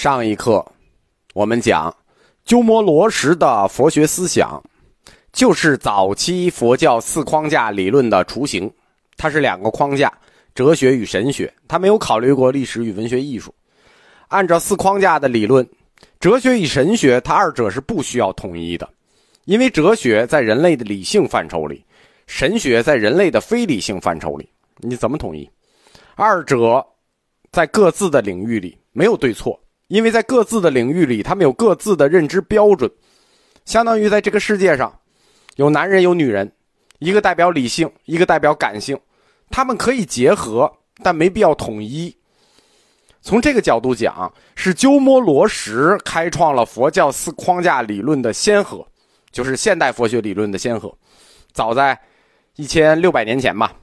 上一课，我们讲鸠摩罗什的佛学思想，就是早期佛教四框架理论的雏形。它是两个框架：哲学与神学。他没有考虑过历史与文学艺术。按照四框架的理论，哲学与神学，它二者是不需要统一的，因为哲学在人类的理性范畴里，神学在人类的非理性范畴里。你怎么统一？二者在各自的领域里没有对错。因为在各自的领域里，他们有各自的认知标准，相当于在这个世界上，有男人有女人，一个代表理性，一个代表感性，他们可以结合，但没必要统一。从这个角度讲，是鸠摩罗什开创了佛教四框架理论的先河，就是现代佛学理论的先河。早在一千六百年前吧，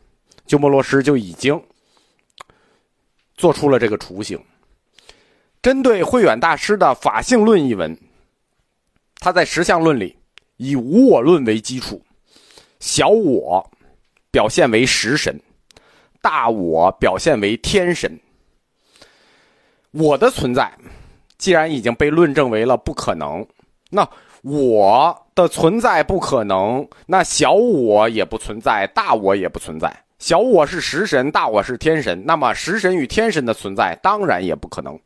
鸠摩罗什就已经做出了这个雏形。针对慧远大师的《法性论》一文，他在实相论里以无我论为基础，小我表现为食神，大我表现为天神。我的存在既然已经被论证为了不可能，那我的存在不可能，那小我也不存在，大我也不存在。小我是食神，大我是天神，那么食神与天神的存在当然也不可能。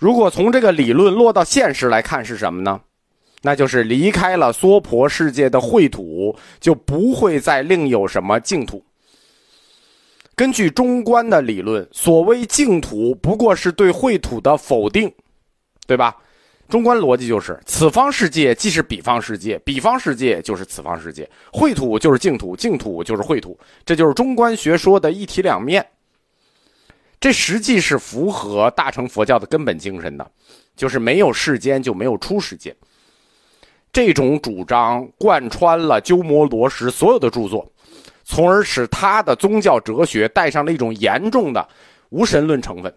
如果从这个理论落到现实来看是什么呢？那就是离开了娑婆世界的秽土，就不会再另有什么净土。根据中观的理论，所谓净土不过是对秽土的否定，对吧？中观逻辑就是此方世界既是彼方世界，彼方世界就是此方世界，秽土就是净土，净土就是秽土，这就是中观学说的一体两面。这实际是符合大乘佛教的根本精神的，就是没有世间就没有出世间。这种主张贯穿了鸠摩罗什所有的著作，从而使他的宗教哲学带上了一种严重的无神论成分。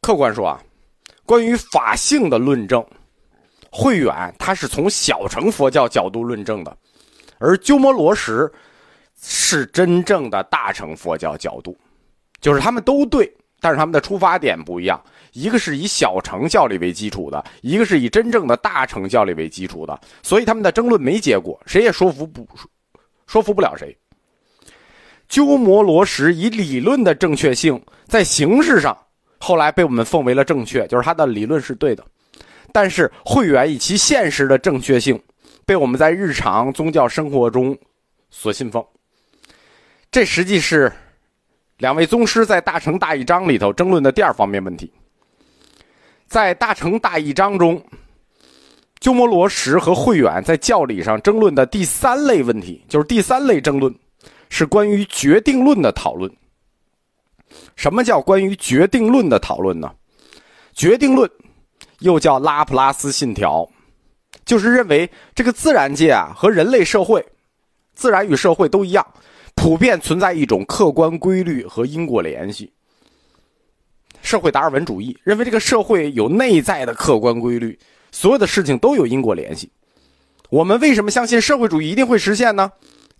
客观说啊，关于法性的论证，慧远他是从小乘佛教角度论证的，而鸠摩罗什。是真正的大乘佛教角度，就是他们都对，但是他们的出发点不一样。一个是以小乘教理为基础的，一个是以真正的大乘教理为基础的，所以他们的争论没结果，谁也说服不说服不了谁。鸠摩罗什以理论的正确性，在形式上后来被我们奉为了正确，就是他的理论是对的，但是慧远以其现实的正确性，被我们在日常宗教生活中所信奉。这实际是两位宗师在《大乘大义章》里头争论的第二方面问题。在《大乘大义章》中，鸠摩罗什和慧远在教理上争论的第三类问题，就是第三类争论，是关于决定论的讨论。什么叫关于决定论的讨论呢？决定论又叫拉普拉斯信条，就是认为这个自然界啊和人类社会、自然与社会都一样。普遍存在一种客观规律和因果联系。社会达尔文主义认为这个社会有内在的客观规律，所有的事情都有因果联系。我们为什么相信社会主义一定会实现呢？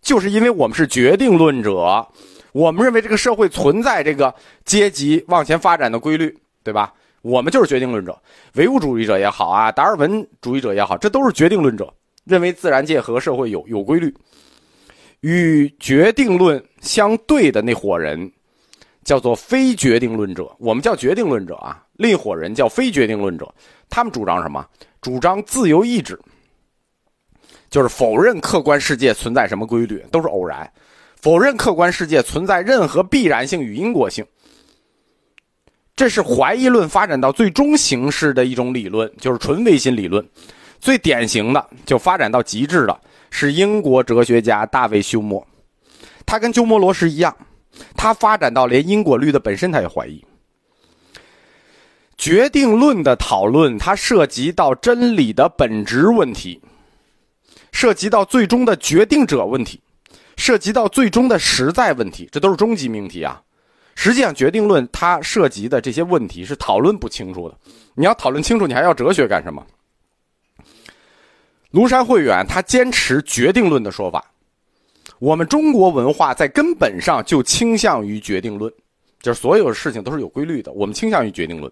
就是因为我们是决定论者，我们认为这个社会存在这个阶级往前发展的规律，对吧？我们就是决定论者，唯物主义者也好啊，达尔文主义者也好，这都是决定论者，认为自然界和社会有有规律。与决定论相对的那伙人，叫做非决定论者。我们叫决定论者啊，另一伙人叫非决定论者。他们主张什么？主张自由意志，就是否认客观世界存在什么规律，都是偶然；否认客观世界存在任何必然性与因果性。这是怀疑论发展到最终形式的一种理论，就是纯唯心理论。最典型的，就发展到极致的。是英国哲学家大卫休谟，他跟鸠摩罗什一样，他发展到连因果律的本身他也怀疑。决定论的讨论，它涉及到真理的本质问题，涉及到最终的决定者问题，涉及到最终的实在问题，这都是终极命题啊！实际上，决定论它涉及的这些问题是讨论不清楚的。你要讨论清楚，你还要哲学干什么？庐山慧远他坚持决定论的说法，我们中国文化在根本上就倾向于决定论，就是所有事情都是有规律的。我们倾向于决定论。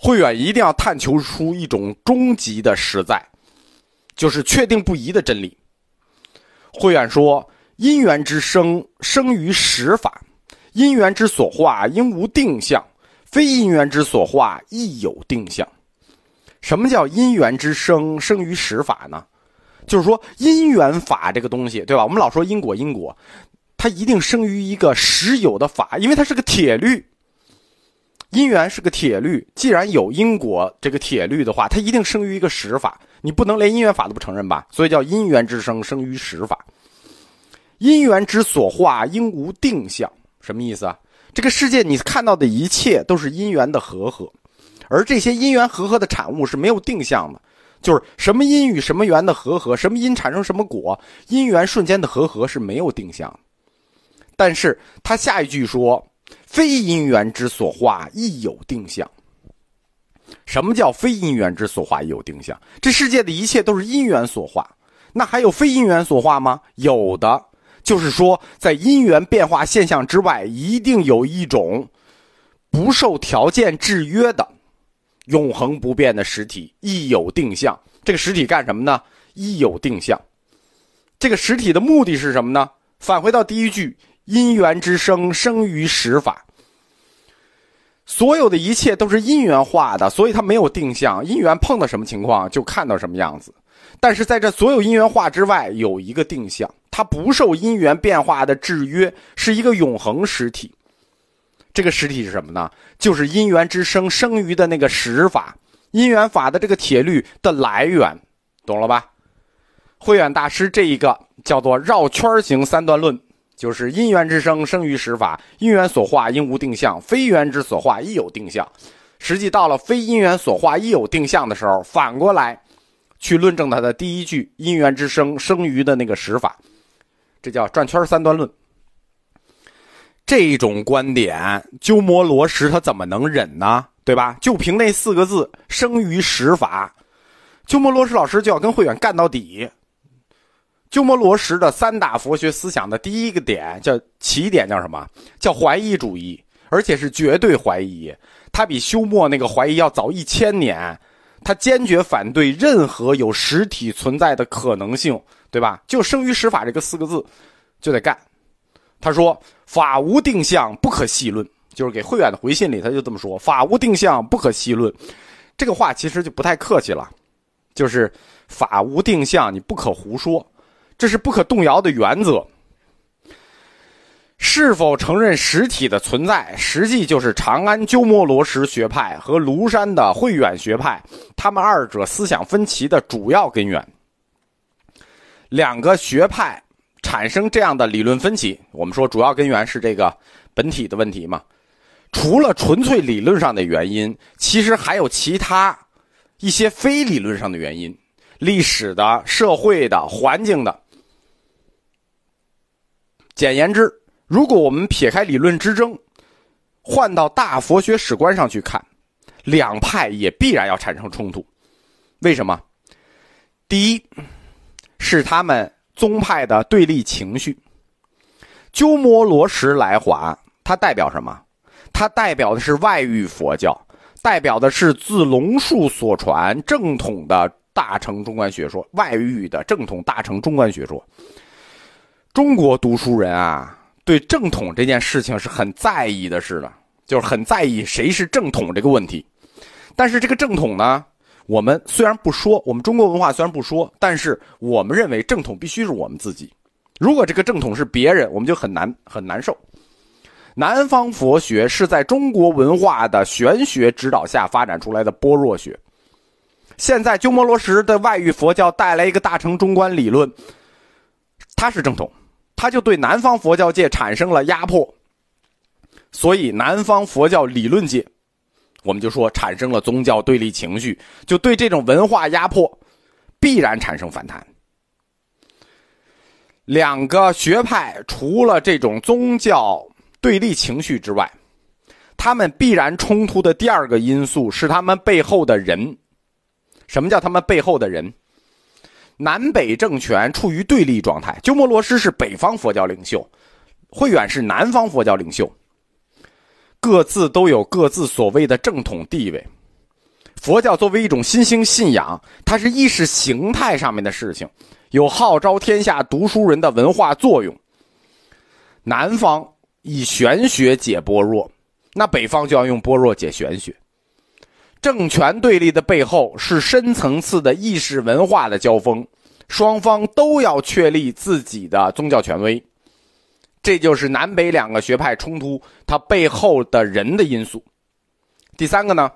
慧远一定要探求出一种终极的实在，就是确定不疑的真理。慧远说：“因缘之生，生于实法；因缘之所化，应无定向；非因缘之所化，亦有定向。”什么叫因缘之生，生于实法呢？就是说，因缘法这个东西，对吧？我们老说因果，因果，它一定生于一个实有的法，因为它是个铁律。因缘是个铁律，既然有因果这个铁律的话，它一定生于一个实法。你不能连因缘法都不承认吧？所以叫因缘之生，生于实法。因缘之所化，应无定向。什么意思啊？这个世界你看到的一切都是因缘的和合，而这些因缘和合的产物是没有定向的。就是什么因与什么缘的和合，什么因产生什么果，因缘瞬间的和合是没有定向。但是他下一句说：“非因缘之所化，亦有定向。”什么叫非因缘之所化，亦有定向？这世界的一切都是因缘所化，那还有非因缘所化吗？有的，就是说在因缘变化现象之外，一定有一种不受条件制约的。永恒不变的实体亦有定向，这个实体干什么呢？亦有定向，这个实体的目的是什么呢？返回到第一句，因缘之生，生于实法。所有的一切都是因缘化的，所以它没有定向。因缘碰到什么情况，就看到什么样子。但是在这所有因缘化之外，有一个定向，它不受因缘变化的制约，是一个永恒实体。这个实体是什么呢？就是因缘之生生于的那个实法，因缘法的这个铁律的来源，懂了吧？慧远大师这一个叫做绕圈型三段论，就是因缘之生生于实法，因缘所化应无定向，非缘之所化亦有定向。实际到了非因缘所化亦有定向的时候，反过来去论证它的第一句因缘之生生于的那个实法，这叫转圈三段论。这种观点，鸠摩罗什他怎么能忍呢？对吧？就凭那四个字“生于实法”，鸠摩罗什老师就要跟慧远干到底。鸠摩罗什的三大佛学思想的第一个点叫起点叫什么？叫怀疑主义，而且是绝对怀疑。他比休谟那个怀疑要早一千年。他坚决反对任何有实体存在的可能性，对吧？就“生于实法”这个四个字，就得干。他说。法无定向，不可细论。就是给慧远的回信里，他就这么说：“法无定向，不可细论。”这个话其实就不太客气了，就是法无定向，你不可胡说，这是不可动摇的原则。是否承认实体的存在，实际就是长安鸠摩罗什学派和庐山的慧远学派，他们二者思想分歧的主要根源。两个学派。产生这样的理论分歧，我们说主要根源是这个本体的问题嘛？除了纯粹理论上的原因，其实还有其他一些非理论上的原因，历史的、社会的、环境的。简言之，如果我们撇开理论之争，换到大佛学史观上去看，两派也必然要产生冲突。为什么？第一，是他们。宗派的对立情绪，鸠摩罗什来华，它代表什么？它代表的是外域佛教，代表的是自龙树所传正统的大乘中观学说，外域的正统大乘中观学说。中国读书人啊，对正统这件事情是很在意的，是的，就是很在意谁是正统这个问题。但是这个正统呢？我们虽然不说，我们中国文化虽然不说，但是我们认为正统必须是我们自己。如果这个正统是别人，我们就很难很难受。南方佛学是在中国文化的玄学指导下发展出来的般若学。现在鸠摩罗什的外域佛教带来一个大乘中观理论，它是正统，它就对南方佛教界产生了压迫，所以南方佛教理论界。我们就说产生了宗教对立情绪，就对这种文化压迫必然产生反弹。两个学派除了这种宗教对立情绪之外，他们必然冲突的第二个因素是他们背后的人。什么叫他们背后的人？南北政权处于对立状态。鸠摩罗什是北方佛教领袖，慧远是南方佛教领袖。各自都有各自所谓的正统地位。佛教作为一种新兴信仰，它是意识形态上面的事情，有号召天下读书人的文化作用。南方以玄学解般若，那北方就要用般若解玄学。政权对立的背后是深层次的意识文化的交锋，双方都要确立自己的宗教权威。这就是南北两个学派冲突它背后的人的因素。第三个呢？